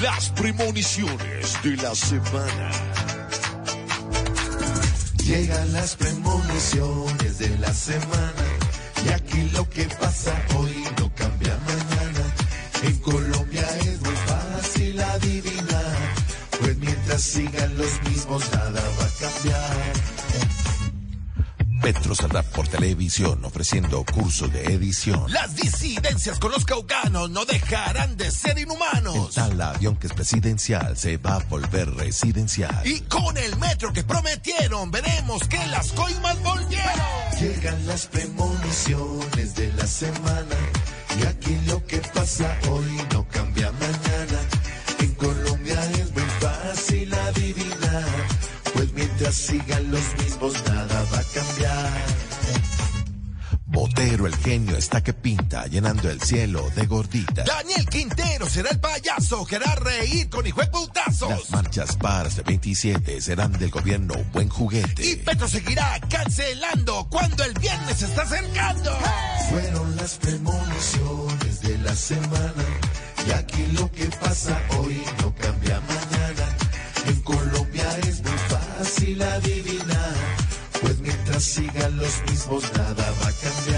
las premoniciones de la semana. Llegan las premoniciones de la semana y aquí lo que pasa hoy no cambia mañana. En Colombia es muy fácil adivinar, pues mientras sigan los mismos nada va a cambiar. Petrosarda por televisión ofreciendo curso de edición. Las disidencias con los caucanos no dejarán de ser inhumanos. Avión que es presidencial se va a volver residencial. Y con el metro que prometieron veremos que las coimas volvieron. Llegan las premoniciones de la semana y aquí lo que pasa hoy no cambia mañana. En Colombia es muy fácil adivinar, pues mientras sigan los mismos Botero, el genio, está que pinta, llenando el cielo de gorditas. Daniel Quintero será el payaso que hará reír con hijo de putazos. Las marchas para este 27 serán del gobierno un buen juguete. Y Petro seguirá cancelando cuando el viernes se está acercando. Fueron las premoniciones de la semana y aquí lo que pasa hoy no cambia mañana. En Colombia es muy fácil adivinar, pues mientras sigan los mismos nada va a cambiar.